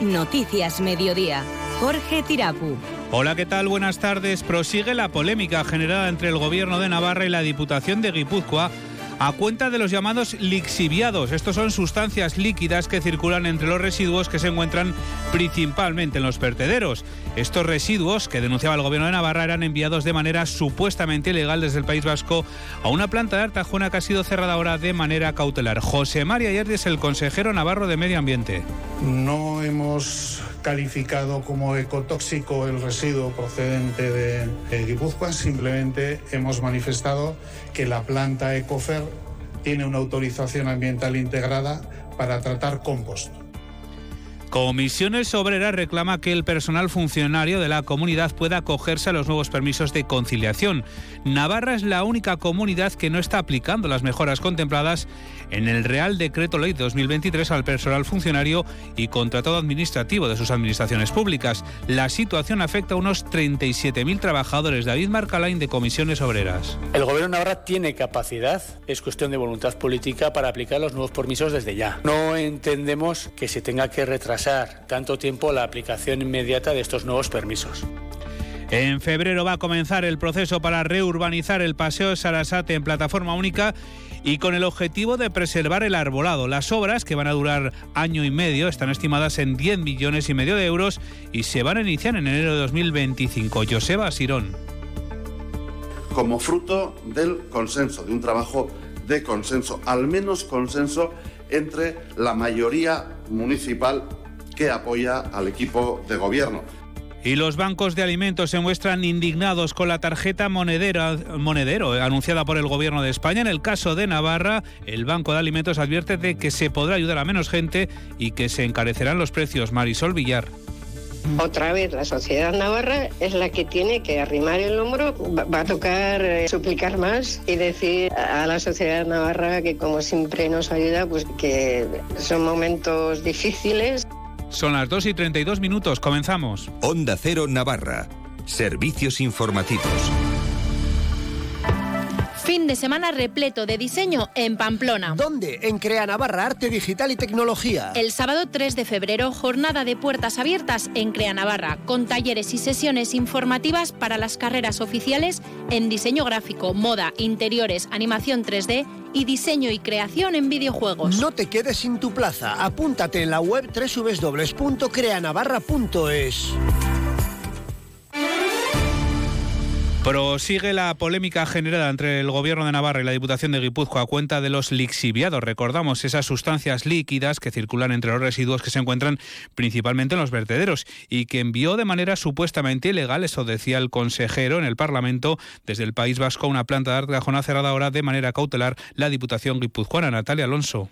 Noticias Mediodía. Jorge Tirapu. Hola, ¿qué tal? Buenas tardes. Prosigue la polémica generada entre el Gobierno de Navarra y la Diputación de Guipúzcoa a cuenta de los llamados lixiviados. Estos son sustancias líquidas que circulan entre los residuos que se encuentran principalmente en los vertederos. Estos residuos, que denunciaba el gobierno de Navarra, eran enviados de manera supuestamente ilegal desde el País Vasco a una planta de Artajona que ha sido cerrada ahora de manera cautelar. José María Yerdi es el consejero navarro de Medio Ambiente. No hemos calificado como ecotóxico el residuo procedente de, Guipúzcoa, simplemente hemos manifestado que la planta Ecofer tiene una autorización ambiental integrada para tratar compost. Comisiones Obreras reclama que el personal funcionario de la comunidad pueda acogerse a los nuevos permisos de conciliación. Navarra es la única comunidad que no está aplicando las mejoras contempladas en el Real Decreto Ley 2023 al personal funcionario y contratado administrativo de sus administraciones públicas. La situación afecta a unos 37.000 trabajadores. David Marcalain de Comisiones Obreras. El Gobierno de Navarra tiene capacidad, es cuestión de voluntad política para aplicar los nuevos permisos desde ya. No entendemos que se tenga que retrasar tanto tiempo la aplicación inmediata de estos nuevos permisos. En febrero va a comenzar el proceso para reurbanizar el Paseo Sarasate en plataforma única y con el objetivo de preservar el arbolado. Las obras, que van a durar año y medio, están estimadas en 10 millones y medio de euros y se van a iniciar en enero de 2025. Joseba Sirón. Como fruto del consenso, de un trabajo de consenso, al menos consenso entre la mayoría municipal que apoya al equipo de gobierno. Y los bancos de alimentos se muestran indignados con la tarjeta monedero, monedero anunciada por el Gobierno de España. En el caso de Navarra, el Banco de Alimentos advierte de que se podrá ayudar a menos gente y que se encarecerán los precios. Marisol Villar. Otra vez la sociedad navarra es la que tiene que arrimar el hombro, va a tocar eh, suplicar más y decir a la sociedad navarra que como siempre nos ayuda, pues que son momentos difíciles. Son las 2 y 32 minutos, comenzamos. Onda Cero Navarra, servicios informativos. Fin de semana repleto de diseño en Pamplona. ¿Dónde? En Crea Navarra, Arte Digital y Tecnología. El sábado 3 de febrero, jornada de puertas abiertas en Crea Navarra, con talleres y sesiones informativas para las carreras oficiales en diseño gráfico, moda, interiores, animación 3D y diseño y creación en videojuegos. No te quedes sin tu plaza. Apúntate en la web www.creanavarra.es. Prosigue la polémica generada entre el Gobierno de Navarra y la Diputación de Guipúzcoa a cuenta de los lixiviados. Recordamos esas sustancias líquidas que circulan entre los residuos que se encuentran principalmente en los vertederos y que envió de manera supuestamente ilegal, eso decía el consejero en el Parlamento, desde el País Vasco a una planta de Artajona cerrada ahora de manera cautelar la Diputación guipuzcoana. Natalia Alonso.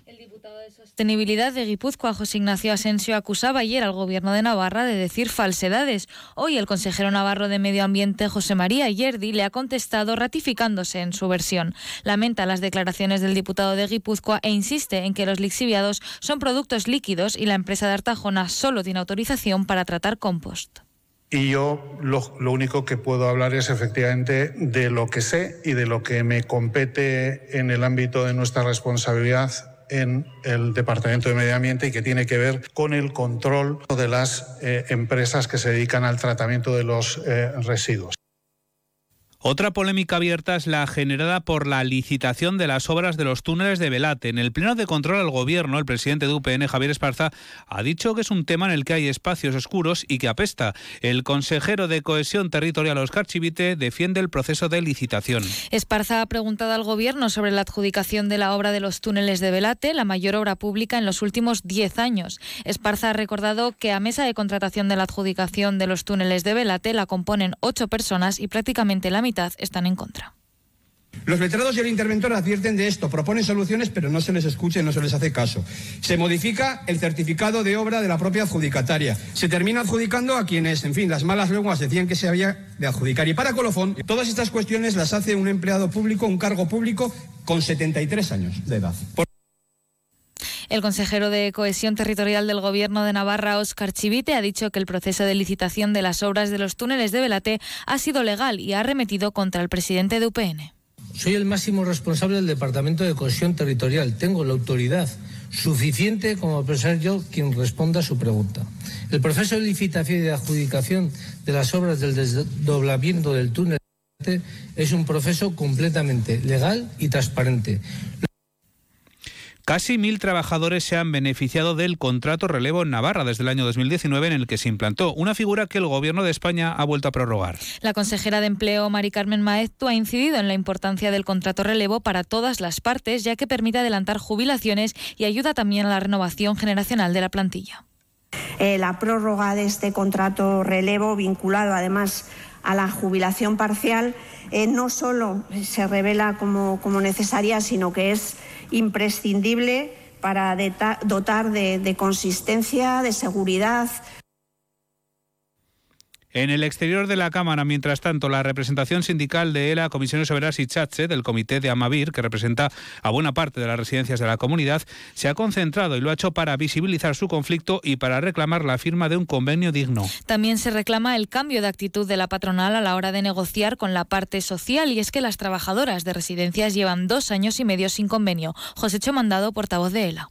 Sostenibilidad de Guipúzcoa, José Ignacio Asensio, acusaba ayer al Gobierno de Navarra de decir falsedades. Hoy el consejero navarro de Medio Ambiente, José María Yerdi, le ha contestado ratificándose en su versión. Lamenta las declaraciones del diputado de Guipúzcoa e insiste en que los lixiviados son productos líquidos y la empresa de Artajona solo tiene autorización para tratar compost. Y yo lo, lo, único que puedo hablar es efectivamente de lo que sé y de lo que me compete en el ámbito de nuestra responsabilidad en el Departamento de Medio Ambiente y que tiene que ver con el control de las eh, empresas que se dedican al tratamiento de los eh, residuos. Otra polémica abierta es la generada por la licitación de las obras de los túneles de Velate. En el pleno de control al gobierno, el presidente de UPN, Javier Esparza, ha dicho que es un tema en el que hay espacios oscuros y que apesta. El consejero de Cohesión Territorial, Oscar Chivite, defiende el proceso de licitación. Esparza ha preguntado al gobierno sobre la adjudicación de la obra de los túneles de Velate, la mayor obra pública en los últimos 10 años. Esparza ha recordado que a mesa de contratación de la adjudicación de los túneles de Velate la componen ocho personas y prácticamente la mitad están en contra. Los letrados y el interventor advierten de esto, proponen soluciones, pero no se les escucha y no se les hace caso. Se modifica el certificado de obra de la propia adjudicataria. Se termina adjudicando a quienes, en fin, las malas lenguas decían que se había de adjudicar. Y para colofón, todas estas cuestiones las hace un empleado público, un cargo público, con 73 años de edad. El consejero de Cohesión Territorial del Gobierno de Navarra, Óscar Chivite, ha dicho que el proceso de licitación de las obras de los túneles de Velate ha sido legal y ha arremetido contra el presidente de UPN. Soy el máximo responsable del Departamento de Cohesión Territorial. Tengo la autoridad suficiente como para ser yo quien responda a su pregunta. El proceso de licitación y de adjudicación de las obras del desdoblamiento del túnel es un proceso completamente legal y transparente. Casi mil trabajadores se han beneficiado del contrato relevo en Navarra desde el año 2019 en el que se implantó, una figura que el Gobierno de España ha vuelto a prorrogar. La consejera de Empleo, Mari Carmen Maeztu, ha incidido en la importancia del contrato relevo para todas las partes, ya que permite adelantar jubilaciones y ayuda también a la renovación generacional de la plantilla. Eh, la prórroga de este contrato relevo, vinculado además a la jubilación parcial, eh, no solo se revela como, como necesaria, sino que es imprescindible para dotar de, de consistencia, de seguridad, en el exterior de la Cámara, mientras tanto, la representación sindical de ELA, Comisiones Obreras y Chatse, del Comité de Amavir, que representa a buena parte de las residencias de la comunidad, se ha concentrado y lo ha hecho para visibilizar su conflicto y para reclamar la firma de un convenio digno. También se reclama el cambio de actitud de la patronal a la hora de negociar con la parte social y es que las trabajadoras de residencias llevan dos años y medio sin convenio. José Mandado, portavoz de ELA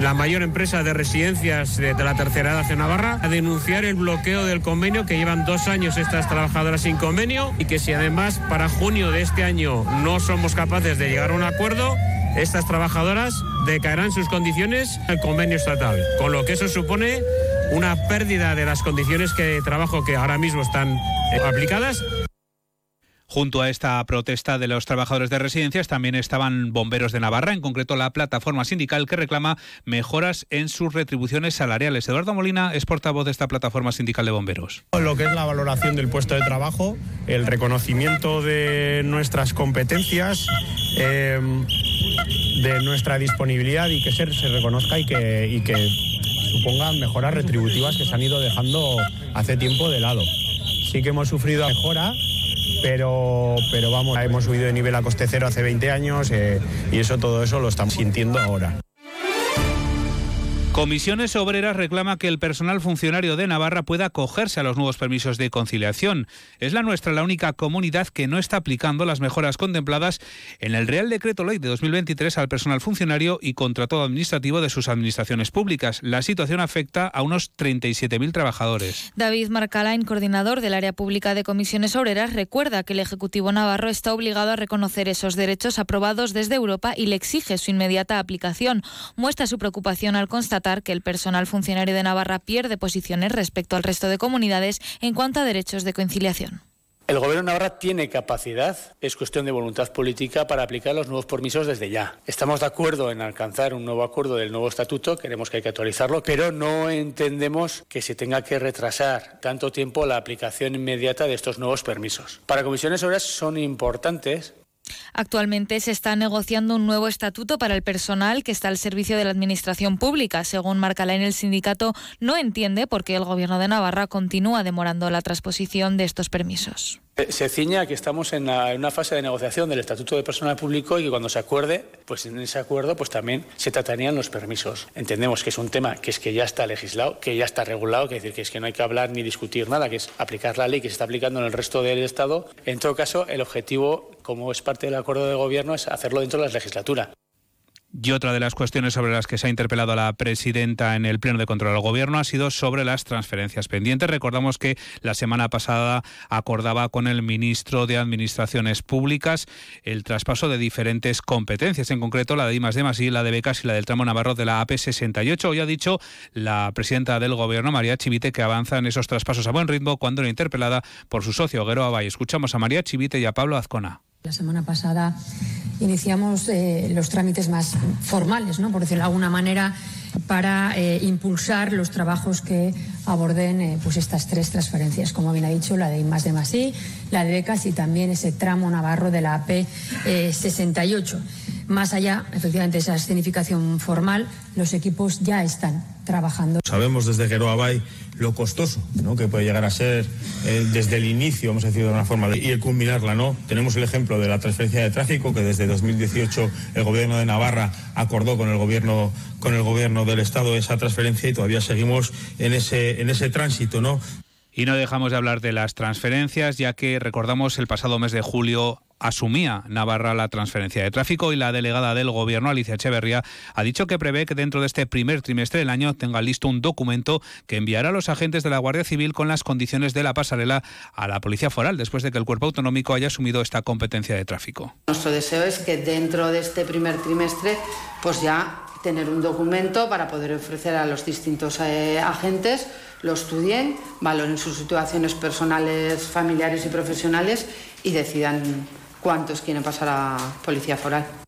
la mayor empresa de residencias de, la tercera edad en Navarra, a denunciar el bloqueo del convenio que llevan dos años estas trabajadoras sin convenio y que si además para junio de este año no somos capaces de llegar a un acuerdo, estas trabajadoras decaerán sus condiciones al convenio estatal, con lo que eso supone una pérdida de las condiciones de trabajo que ahora mismo están eh, aplicadas Junto a esta protesta de los trabajadores de residencias también estaban bomberos de Navarra, en concreto la plataforma sindical que reclama mejoras en sus retribuciones salariales. Eduardo Molina es portavoz de esta plataforma sindical de bomberos. Lo que es la valoración del puesto de trabajo, el reconocimiento de nuestras competencias, em, de nuestra disponibilidad y que se, reconozca y que, y que suponga mejoras retributivas que se han ido dejando hace tiempo de lado. Sí que hemos sufrido mejora pero, pero vamos, hemos subido de nivel a coste cero hace 20 años eh, y eso todo eso lo estamos sintiendo ahora. Comisiones Obreras reclama que el personal funcionario de Navarra pueda acogerse a los nuevos permisos de conciliación. Es la nuestra la única comunidad que no está aplicando las mejoras contempladas en el Real Decreto Ley de 2023 al personal funcionario y contrato administrativo de sus administraciones públicas. La situación afecta a unos 37.000 trabajadores. David Marcalain, coordinador del área pública de Comisiones Obreras, recuerda que el Ejecutivo Navarro está obligado a reconocer esos derechos aprobados desde Europa y le exige su inmediata aplicación. Muestra su preocupación al que el personal funcionario de Navarra pierde posiciones respecto al resto de comunidades en cuanto a derechos de conciliación. El Gobierno de Navarra tiene capacidad, es cuestión de voluntad política para aplicar los nuevos permisos desde ya. Estamos de acuerdo en alcanzar un nuevo acuerdo del nuevo estatuto, queremos que hay que actualizarlo, pero no entendemos que se tenga que retrasar tanto tiempo la aplicación inmediata de estos nuevos permisos. Para comisiones obreras son importantes Actualmente se está negociando un nuevo estatuto para el personal que está al servicio de la Administración Pública. Según Marca en el sindicato no entiende por qué el Gobierno de Navarra continúa demorando la transposición de estos permisos. Eh, se ciña que estamos en, una fase de negociación del Estatuto de Personal Público y que cuando se acuerde, pues en ese acuerdo pues también se tratarían los permisos. Entendemos que es un tema que es que ya está legislado, que ya está regulado, que decir, que es que no hay que hablar ni discutir nada, que es aplicar la ley que se está aplicando en el resto del Estado. En todo caso, el objetivo, como es parte del acuerdo de gobierno, es hacerlo dentro de la legislatura. Y otra de las cuestiones sobre las que se ha interpelado a la presidenta en el Pleno de Control del Gobierno ha sido sobre las transferencias pendientes. Recordamos que la semana pasada acordaba con el ministro de Administraciones Públicas el traspaso de diferentes competencias, en concreto la de IMAS de la de becas y la del tramo Navarro de la AP68. Hoy ha dicho la presidenta del Gobierno, María Chivite, que avanza en esos traspasos a buen ritmo cuando era interpelada por su socio Guero Abay. Escuchamos a María Chivite y a Pablo Azcona. La semana pasada iniciamos eh, los trámites más formales, por decirlo de alguna manera, para eh, impulsar los trabajos que aborden eh, pues estas tres transferencias, como bien ha dicho, la de I más de Masí, la de becas y también ese tramo navarro de la AP 68. Más allá, efectivamente, de esa escenificación formal, los equipos ya están trabajando. Sabemos desde Geroabay lo costoso ¿no? que puede llegar a ser eh, desde el inicio, vamos a decir de una forma, y el culminarla. ¿no? Tenemos el ejemplo de la transferencia de tráfico que desde 2018 el gobierno de Navarra acordó con el gobierno, con el gobierno del Estado esa transferencia y todavía seguimos en ese, en ese tránsito. ¿no? Y no dejamos de hablar de las transferencias, ya que recordamos el pasado mes de julio asumía Navarra la transferencia de tráfico y la delegada del Gobierno, Alicia Echeverría, ha dicho que prevé que dentro de este primer trimestre del año tenga listo un documento que enviará a los agentes de la Guardia Civil con las condiciones de la pasarela a la Policía Foral después de que el cuerpo autonómico haya asumido esta competencia de tráfico. Nuestro deseo es que dentro de este primer trimestre pues ya tener un documento para poder ofrecer a los distintos eh, agentes, lo estudien, valoren sus situaciones personales, familiares y profesionales y decidan cuántos quieren pasar a Policía Foral.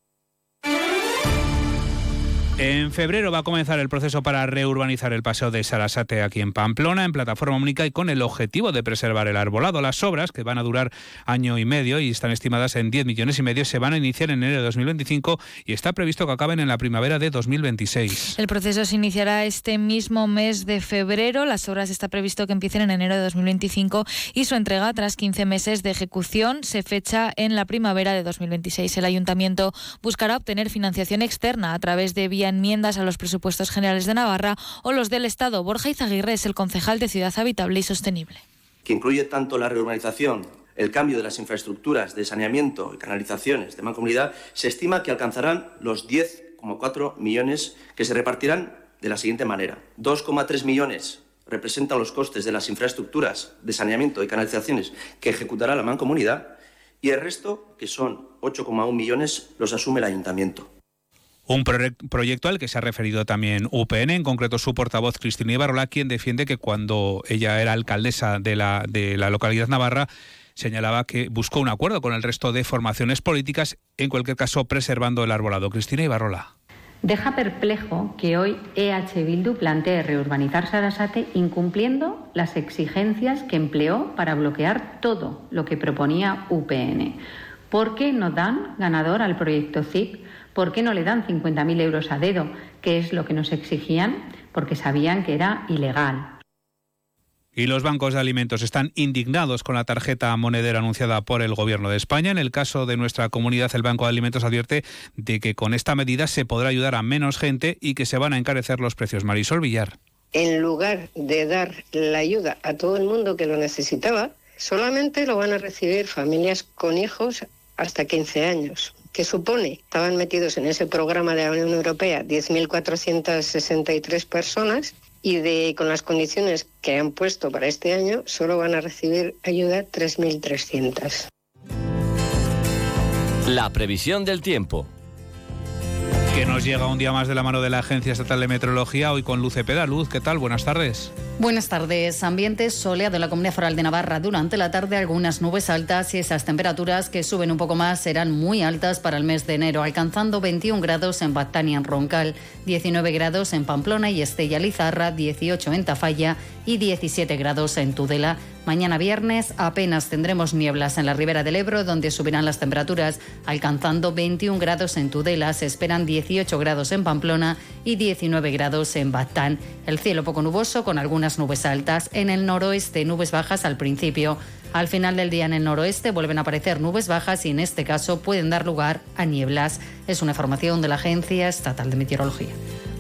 En febrero va a comenzar el proceso para reurbanizar el paseo de Sarasate aquí en Pamplona en plataforma única y con el objetivo de preservar el arbolado. Las obras, que van a durar año y medio y están estimadas en 10 millones y medio, se van a iniciar en enero de 2025 y está previsto que acaben en la primavera de 2026. El proceso se iniciará este mismo mes de febrero. Las obras está previsto que empiecen en enero de 2025 y su entrega tras 15 meses de ejecución se fecha en la primavera de 2026. El ayuntamiento buscará obtener financiación externa a través de enmiendas a los presupuestos generales de Navarra o los del Estado. Borja Izaguirre es el concejal de Ciudad Habitable y Sostenible. Que incluye tanto la reurbanización, el cambio de las infraestructuras de saneamiento y canalizaciones de mancomunidad, se estima que alcanzarán los 10,4 millones que se repartirán de la siguiente manera. 2,3 millones representan los costes de las infraestructuras de saneamiento y canalizaciones que ejecutará la mancomunidad y el resto, que son 8,1 millones, los asume el ayuntamiento. Un proyecto al que se ha referido también UPN, en concreto su portavoz Cristina Ibarrola, quien defiende que cuando ella era alcaldesa de la, de la localidad navarra, señalaba que buscó un acuerdo con el resto de formaciones políticas, en cualquier caso preservando el arbolado. Cristina Ibarrola. Deja perplejo que hoy EH Bildu plantee reurbanizar Sarasate incumpliendo las exigencias que empleó para bloquear todo lo que proponía UPN. ¿Por qué no dan ganador al proyecto CIP? ¿Por qué no le dan 50.000 euros a dedo, que es lo que nos exigían? Porque sabían que era ilegal. Y los bancos de alimentos están indignados con la tarjeta monedera anunciada por el Gobierno de España. En el caso de nuestra comunidad, el Banco de Alimentos advierte de que con esta medida se podrá ayudar a menos gente y que se van a encarecer los precios. Marisol Villar. En lugar de dar la ayuda a todo el mundo que lo necesitaba, solamente lo van a recibir familias con hijos hasta 15 años que supone, estaban metidos en ese programa de la Unión Europea 10.463 personas y de con las condiciones que han puesto para este año solo van a recibir ayuda 3.300. La previsión del tiempo que nos llega un día más de la mano de la Agencia Estatal de Meteorología, hoy con Luce Peda. Luz, ¿qué tal? Buenas tardes. Buenas tardes. Ambiente soleado en la Comunidad Foral de Navarra. Durante la tarde algunas nubes altas y esas temperaturas que suben un poco más serán muy altas para el mes de enero, alcanzando 21 grados en Bactania, en Roncal, 19 grados en Pamplona y Estella Lizarra, 18 en Tafalla y 17 grados en Tudela. Mañana viernes apenas tendremos nieblas en la ribera del Ebro, donde subirán las temperaturas, alcanzando 21 grados en Tudela. Se esperan 18 grados en Pamplona y 19 grados en Batán. El cielo poco nuboso con algunas nubes altas. En el noroeste, nubes bajas al principio. Al final del día en el noroeste vuelven a aparecer nubes bajas y en este caso pueden dar lugar a nieblas. Es una información de la Agencia Estatal de Meteorología.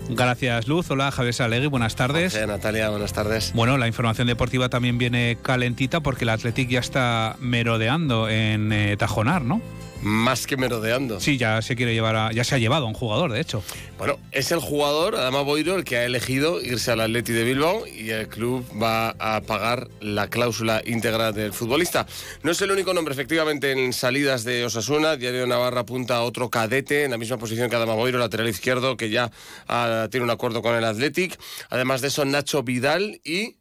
Gracias, Luz. Hola, Javier Salegui, buenas tardes. Hola, Natalia, buenas tardes. Bueno, la información deportiva también viene calentita porque el Athletic ya está merodeando en eh, Tajonar, ¿no? Más que merodeando. Sí, ya se quiere llevar a, ya se ha llevado a un jugador, de hecho. Bueno, es el jugador, Adama Boiro, el que ha elegido irse al Atleti de Bilbao y el club va a pagar la cláusula íntegra del futbolista. No es el único nombre, efectivamente, en salidas de Osasuna. Diario Navarra apunta a otro cadete en la misma posición que Adama Boiro, lateral izquierdo, que ya ah, tiene un acuerdo con el Athletic. Además de eso, Nacho Vidal y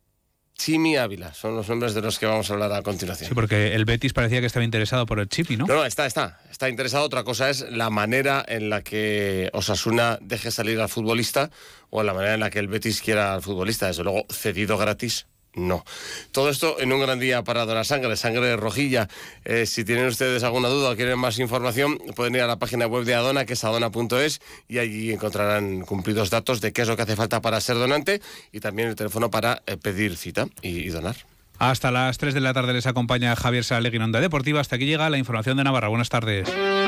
Chimi Ávila, son los nombres de los que vamos a hablar a continuación. Sí, porque el Betis parecía que estaba interesado por el Chimi, ¿no? No, no, está, está, está interesado. Otra cosa es la manera en la que Osasuna deje salir al futbolista o la manera en la que el Betis quiera al futbolista. Desde luego, cedido gratis, no. Todo esto en un gran día para Donar Sangre, Sangre Rojilla. Eh, si tienen ustedes alguna duda o quieren más información, pueden ir a la página web de Adona, que es adona.es, y allí encontrarán cumplidos datos de qué es lo que hace falta para ser donante y también el teléfono para eh, pedir cita y, donar. Hasta las 3 de la tarde les acompaña Javier Salegui en Onda Deportiva. Hasta aquí llega la información de Navarra. Buenas tardes.